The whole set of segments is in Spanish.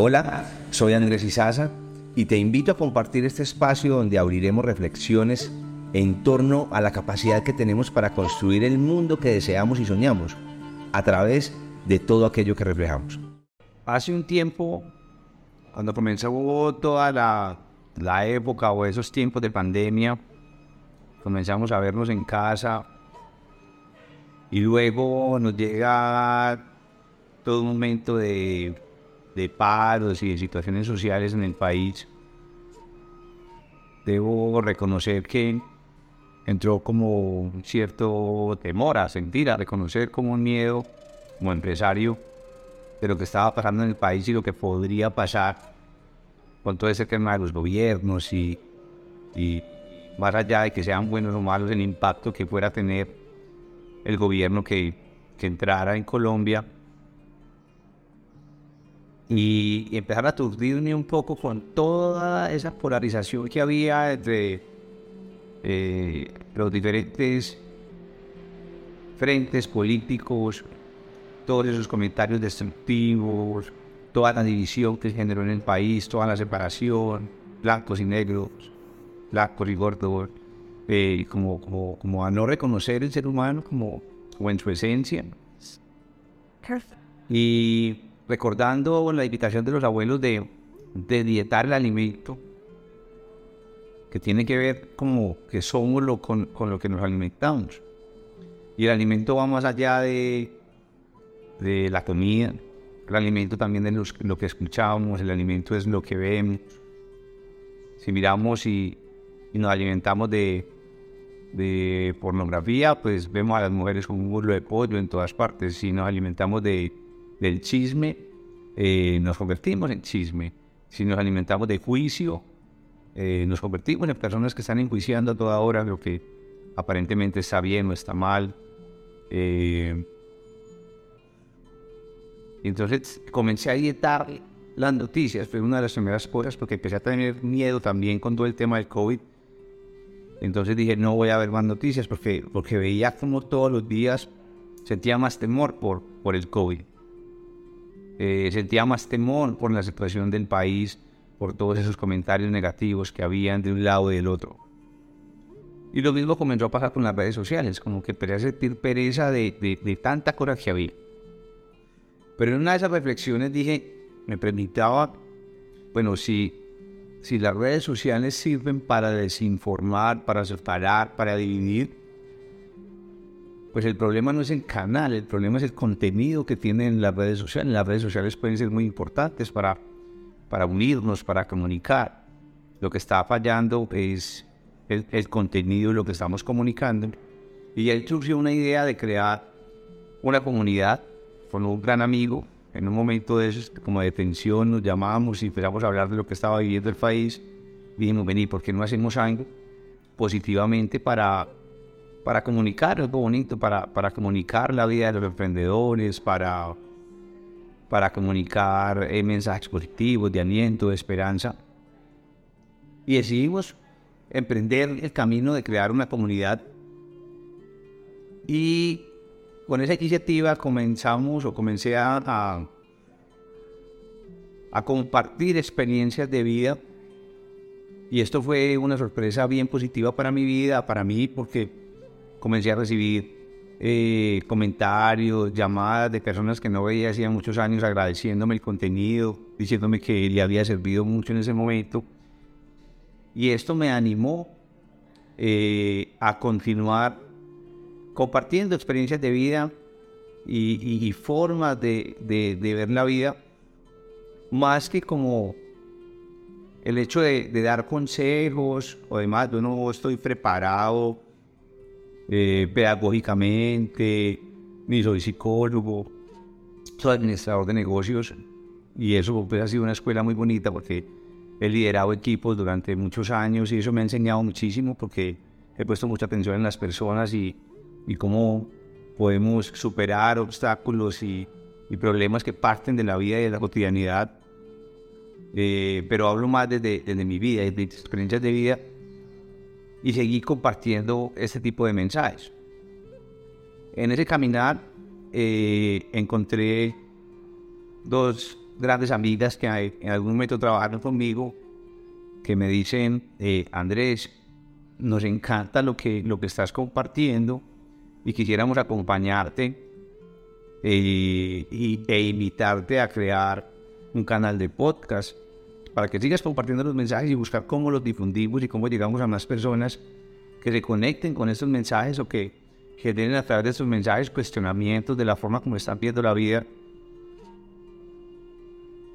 Hola, soy Andrés Izaza y te invito a compartir este espacio donde abriremos reflexiones en torno a la capacidad que tenemos para construir el mundo que deseamos y soñamos a través de todo aquello que reflejamos. Hace un tiempo, cuando comenzó toda la, la época o esos tiempos de pandemia, comenzamos a vernos en casa y luego nos llega todo un momento de, de paros y de situaciones sociales en el país. Debo reconocer que entró como un cierto temor a sentir, a reconocer como un miedo como empresario de lo que estaba pasando en el país y lo que podría pasar con todo ese tema de los gobiernos y, más allá de que sean buenos o malos el impacto que fuera a tener el gobierno que entrara en Colombia y, empezar a aturdirme un poco con toda esa polarización que había entre eh, los diferentes frentes políticos, todos esos comentarios destructivos, toda la división que generó en el país, toda la separación, blancos y negros, blancos y gordos, eh, como, como, como a no reconocer el ser humano como, como en su esencia. Y recordando la invitación de los abuelos de, de dietar el alimento, que tiene que ver como que somos lo, con, con, lo que nos alimentamos. Y el alimento va más allá de, de la comida, el alimento también es lo que escuchamos, el alimento es lo que vemos. Si miramos y, nos alimentamos de, de pornografía, pues vemos a las mujeres como un burlo de pollo en todas partes. Si nos alimentamos de del chisme, eh, nos convertimos en chisme. Si nos alimentamos de juicio, eh, nos convertimos en personas que están enjuiciando a toda hora lo que aparentemente está bien o está mal. Eh, entonces comencé a dietar las noticias, fue una de las primeras cosas porque empecé a tener miedo también con todo el tema del COVID. Entonces dije, no voy a ver más noticias porque, porque veía como todos los días sentía más temor por, por el COVID. Eh, sentía más temor por la situación del país, por todos esos comentarios negativos que habían de un lado y del otro. Y lo mismo comenzó a pasar con las redes sociales, como que empecé a sentir pereza de, de, tanta cosa que había. Pero en una de esas reflexiones dije, me preguntaba, bueno, si, si las redes sociales sirven para desinformar, para separar, para dividir, pues el problema no es el canal, el problema es el contenido que tienen las redes sociales. Las redes sociales pueden ser muy importantes para, para unirnos, para comunicar. Lo que está fallando es el, el contenido, lo que estamos comunicando. Y ahí surgió una idea de crear una comunidad con un gran amigo. En un momento de esos, como de tensión, nos llamamos y empezamos a hablar de lo que estaba viviendo el país. Dijimos, vení, ¿por qué no hacemos algo positivamente para para comunicar algo bonito, para, para comunicar la vida de los emprendedores, para, para comunicar eh, mensajes positivos de aliento, de esperanza. Y decidimos emprender el camino de crear una comunidad. Y con esa iniciativa comenzamos o comencé a, a compartir experiencias de vida. Y esto fue una sorpresa bien positiva para mi vida, para mí, porque comencé a recibir eh, comentarios, llamadas de personas que no veía hacía muchos años agradeciéndome el contenido, diciéndome que le había servido mucho en ese momento. Y esto me animó eh, a continuar compartiendo experiencias de vida y, formas de, de, ver la vida, más que como el hecho de, de dar consejos o demás, yo no estoy preparado eh, pedagógicamente, ni soy psicólogo, soy administrador de negocios y eso pues, ha sido una escuela muy bonita porque he liderado equipos durante muchos años y eso me ha enseñado muchísimo porque he puesto mucha atención en las personas y, y cómo podemos superar obstáculos y, y, problemas que parten de la vida y de la cotidianidad. Eh, pero hablo más desde, desde mi vida, desde mis experiencias de vida y seguí compartiendo este tipo de mensajes. En ese caminar eh, encontré dos, grandes amigas que en algún momento trabajaron conmigo, que me dicen, eh, Andrés, nos encanta lo que, lo que estás compartiendo y quisiéramos acompañarte eh, y, e invitarte a crear un canal de podcast para que sigas compartiendo los mensajes y buscar cómo los difundimos y cómo llegamos a más personas que se conecten con estos mensajes o que generen a través de estos mensajes cuestionamientos de la forma como están viendo la vida.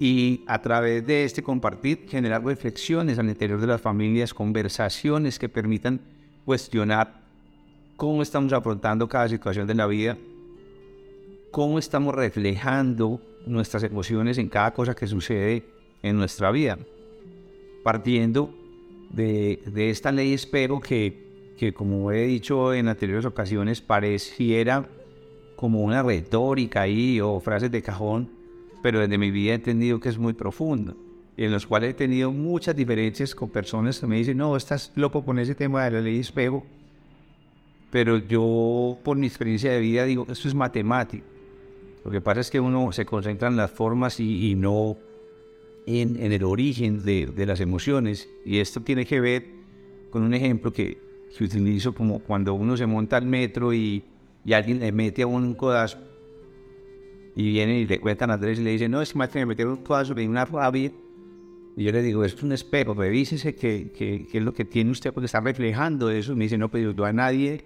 Y a través de este compartir generar reflexiones al interior de las familias, conversaciones que permitan cuestionar cómo estamos afrontando cada situación de la vida, cómo estamos reflejando nuestras emociones en cada cosa que sucede en nuestra vida. Partiendo de, esta ley espero que, que, como he dicho en anteriores ocasiones, pareciera como una retórica ahí o frases de cajón, pero desde mi vida he entendido que es muy profundo y en los cuales he tenido muchas diferencias con personas que me dicen, no, estás loco con ese tema de la ley espejo, pero yo por mi experiencia de vida digo, esto es matemático. Lo que pasa es que uno se concentra en las formas y, no en, en, el origen de, de, las emociones. Y esto tiene que ver con un ejemplo que, que utilizo como cuando uno se monta al metro y, y alguien le mete a un codazo y viene y le cuentan a Andrés y le dicen, no, es que me metieron un codazo, me una rabia. Y yo le digo, es un espejo, revísese qué que, que, es lo que tiene usted porque está reflejando eso. Me dice, no, pero yo a nadie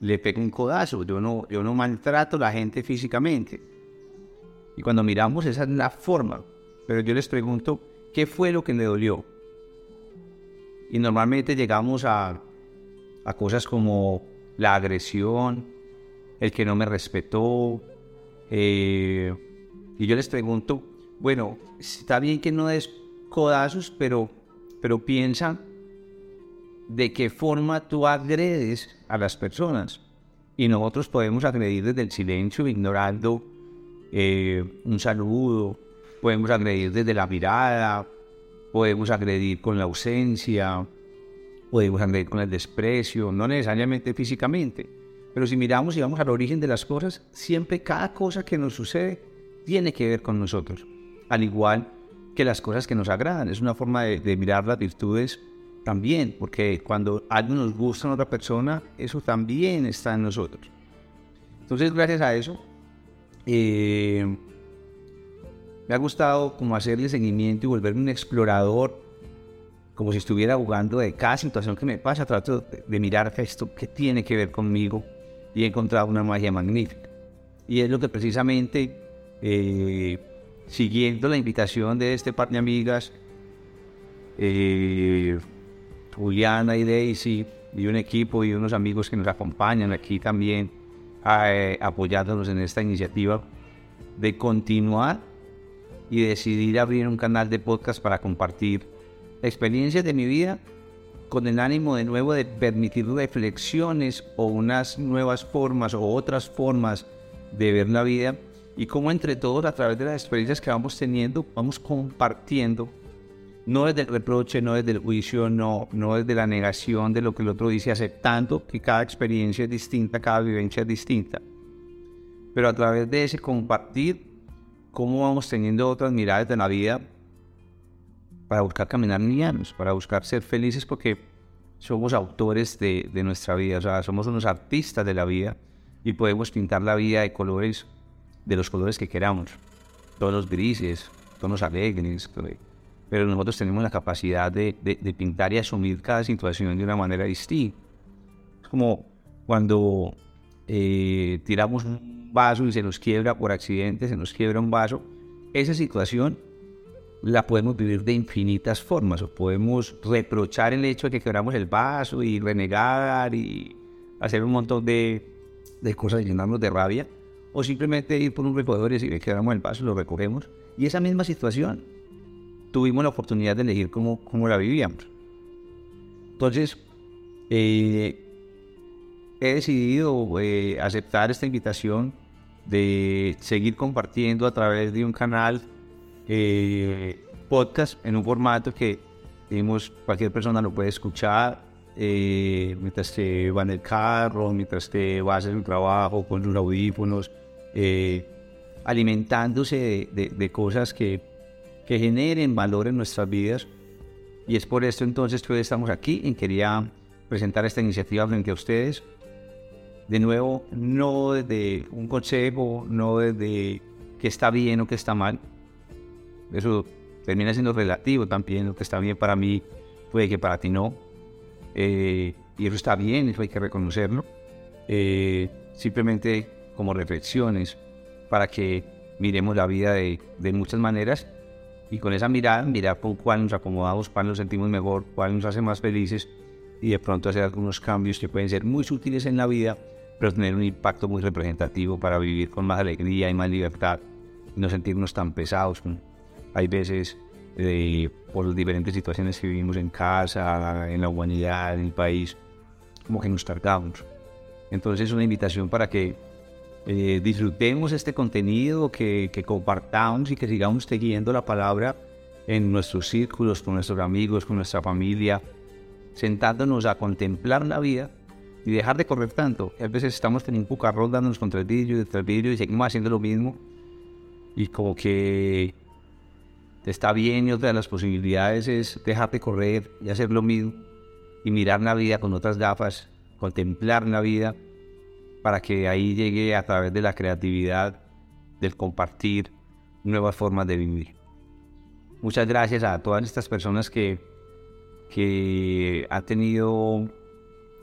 le pego un codazo, yo no, yo no maltrato a la gente físicamente. Y cuando miramos, esa es la forma. Pero yo les pregunto, ¿qué fue lo que le dolió? Y normalmente llegamos a, a cosas como la agresión, el que no me respetó, eh, y yo les pregunto, bueno, está bien que no des codazos, pero, pero piensa de qué forma tú agredes a las personas. Y nosotros podemos agredir desde el silencio, ignorando eh, un saludo, podemos agredir desde la mirada, podemos agredir con la ausencia, podemos agredir con el desprecio, no necesariamente físicamente. Pero si miramos y vamos al origen de las cosas, siempre cada cosa que nos sucede tiene que ver con nosotros. Al igual que las cosas que nos agradan. Es una forma de, mirar las virtudes también, porque cuando algo nos gusta a otra persona, eso también está en nosotros. Entonces, gracias a eso, eh, me ha gustado como hacerle seguimiento y volverme un explorador, como si estuviera jugando de cada situación que me pasa, trato de, mirar esto que tiene que ver conmigo y he encontrado una magia magnífica. Y es lo que precisamente, eh, siguiendo la invitación de este par de amigas, eh, Juliana y Daisy, y un equipo y unos amigos que nos acompañan aquí también, eh, apoyándonos en esta iniciativa, de continuar y decidir abrir un canal de podcast para compartir experiencias de mi vida con el ánimo de nuevo de permitir reflexiones o unas nuevas formas o otras formas de ver la vida y cómo entre todos a través de las experiencias que vamos teniendo vamos compartiendo no desde el reproche, no desde el juicio, no, no desde la negación de lo que el otro dice, aceptando que cada experiencia es distinta, cada vivencia es distinta. Pero a través de ese compartir, cómo vamos teniendo otras miradas de la vida para buscar caminar livianos, para buscar ser felices porque somos autores de, de, nuestra vida, o sea, somos unos artistas de la vida y podemos pintar la vida de colores, de los colores que queramos, tonos grises, tonos alegres, pero nosotros tenemos la capacidad de, de, pintar y asumir cada situación de una manera distinta. Es como cuando eh, tiramos un vaso y se nos quiebra por accidente, se nos quiebra un vaso, esa situación la podemos vivir de infinitas formas o podemos reprochar el hecho de que quebramos el vaso y renegar y hacer un montón de, de cosas y llenarnos de rabia o simplemente ir por un recogedor y decir que quebramos el vaso, lo recogemos y esa misma situación tuvimos la oportunidad de elegir cómo, cómo la vivíamos. Entonces, eh, he decidido eh, aceptar esta invitación de seguir compartiendo a través de un canal eh, podcast en un formato que digamos, cualquier persona lo puede escuchar eh, mientras te va en el carro, mientras te vas a hacer un trabajo con sus audífonos. Eh, alimentándose de, cosas que, que generen valor en nuestras vidas. Y es por esto entonces que hoy estamos aquí y quería presentar esta iniciativa frente a ustedes. De nuevo, no desde un consejo, no desde que está bien o que está mal. Eso termina siendo relativo también. Lo que está bien para mí puede que para ti no. Eh, y eso está bien, eso hay que reconocerlo. Eh, simplemente como reflexiones para que miremos la vida de, de, muchas maneras y con esa mirada, mirar con cuál nos acomodamos, cuál nos sentimos mejor, cuál nos hace más felices y de pronto hacer algunos cambios que pueden ser muy sutiles en la vida, pero tener un impacto muy representativo para vivir con más alegría y más libertad y no sentirnos tan pesados. Hay veces eh, por diferentes situaciones que vivimos en casa, en la humanidad, en el país, como que nos cargamos. Entonces es una invitación para que eh, disfrutemos este contenido, que, que, compartamos y que sigamos siguiendo la palabra en nuestros círculos, con nuestros amigos, con nuestra familia, sentándonos a contemplar la vida y dejar de correr tanto. A veces estamos en un pucarrón dándonos contra el vidrio del vidrio y seguimos haciendo lo mismo. Y como que está bien y otra de las posibilidades es dejar de correr y hacer lo mismo y mirar la vida con otras gafas, contemplar la vida para que ahí llegue a través de la creatividad, del compartir nuevas formas de vivir. Muchas gracias a todas estas personas que, que han tenido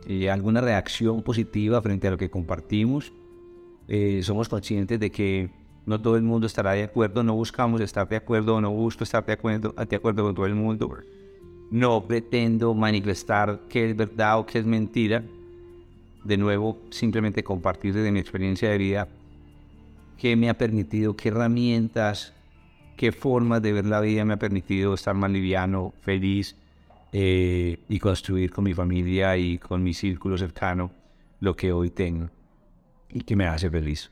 eh, alguna reacción positiva frente a lo que compartimos. Eh, somos conscientes de que no todo el mundo estará de acuerdo, no buscamos estar de acuerdo, no busco estar de acuerdo, de acuerdo con todo el mundo no pretendo manifestar qué es verdad o qué es mentira. De nuevo, simplemente compartir desde mi experiencia de vida qué me ha permitido, qué herramientas, qué formas de ver la vida me ha permitido estar más liviano, feliz eh, y construir con mi familia y con mi círculo cercano lo que hoy tengo y que me hace feliz.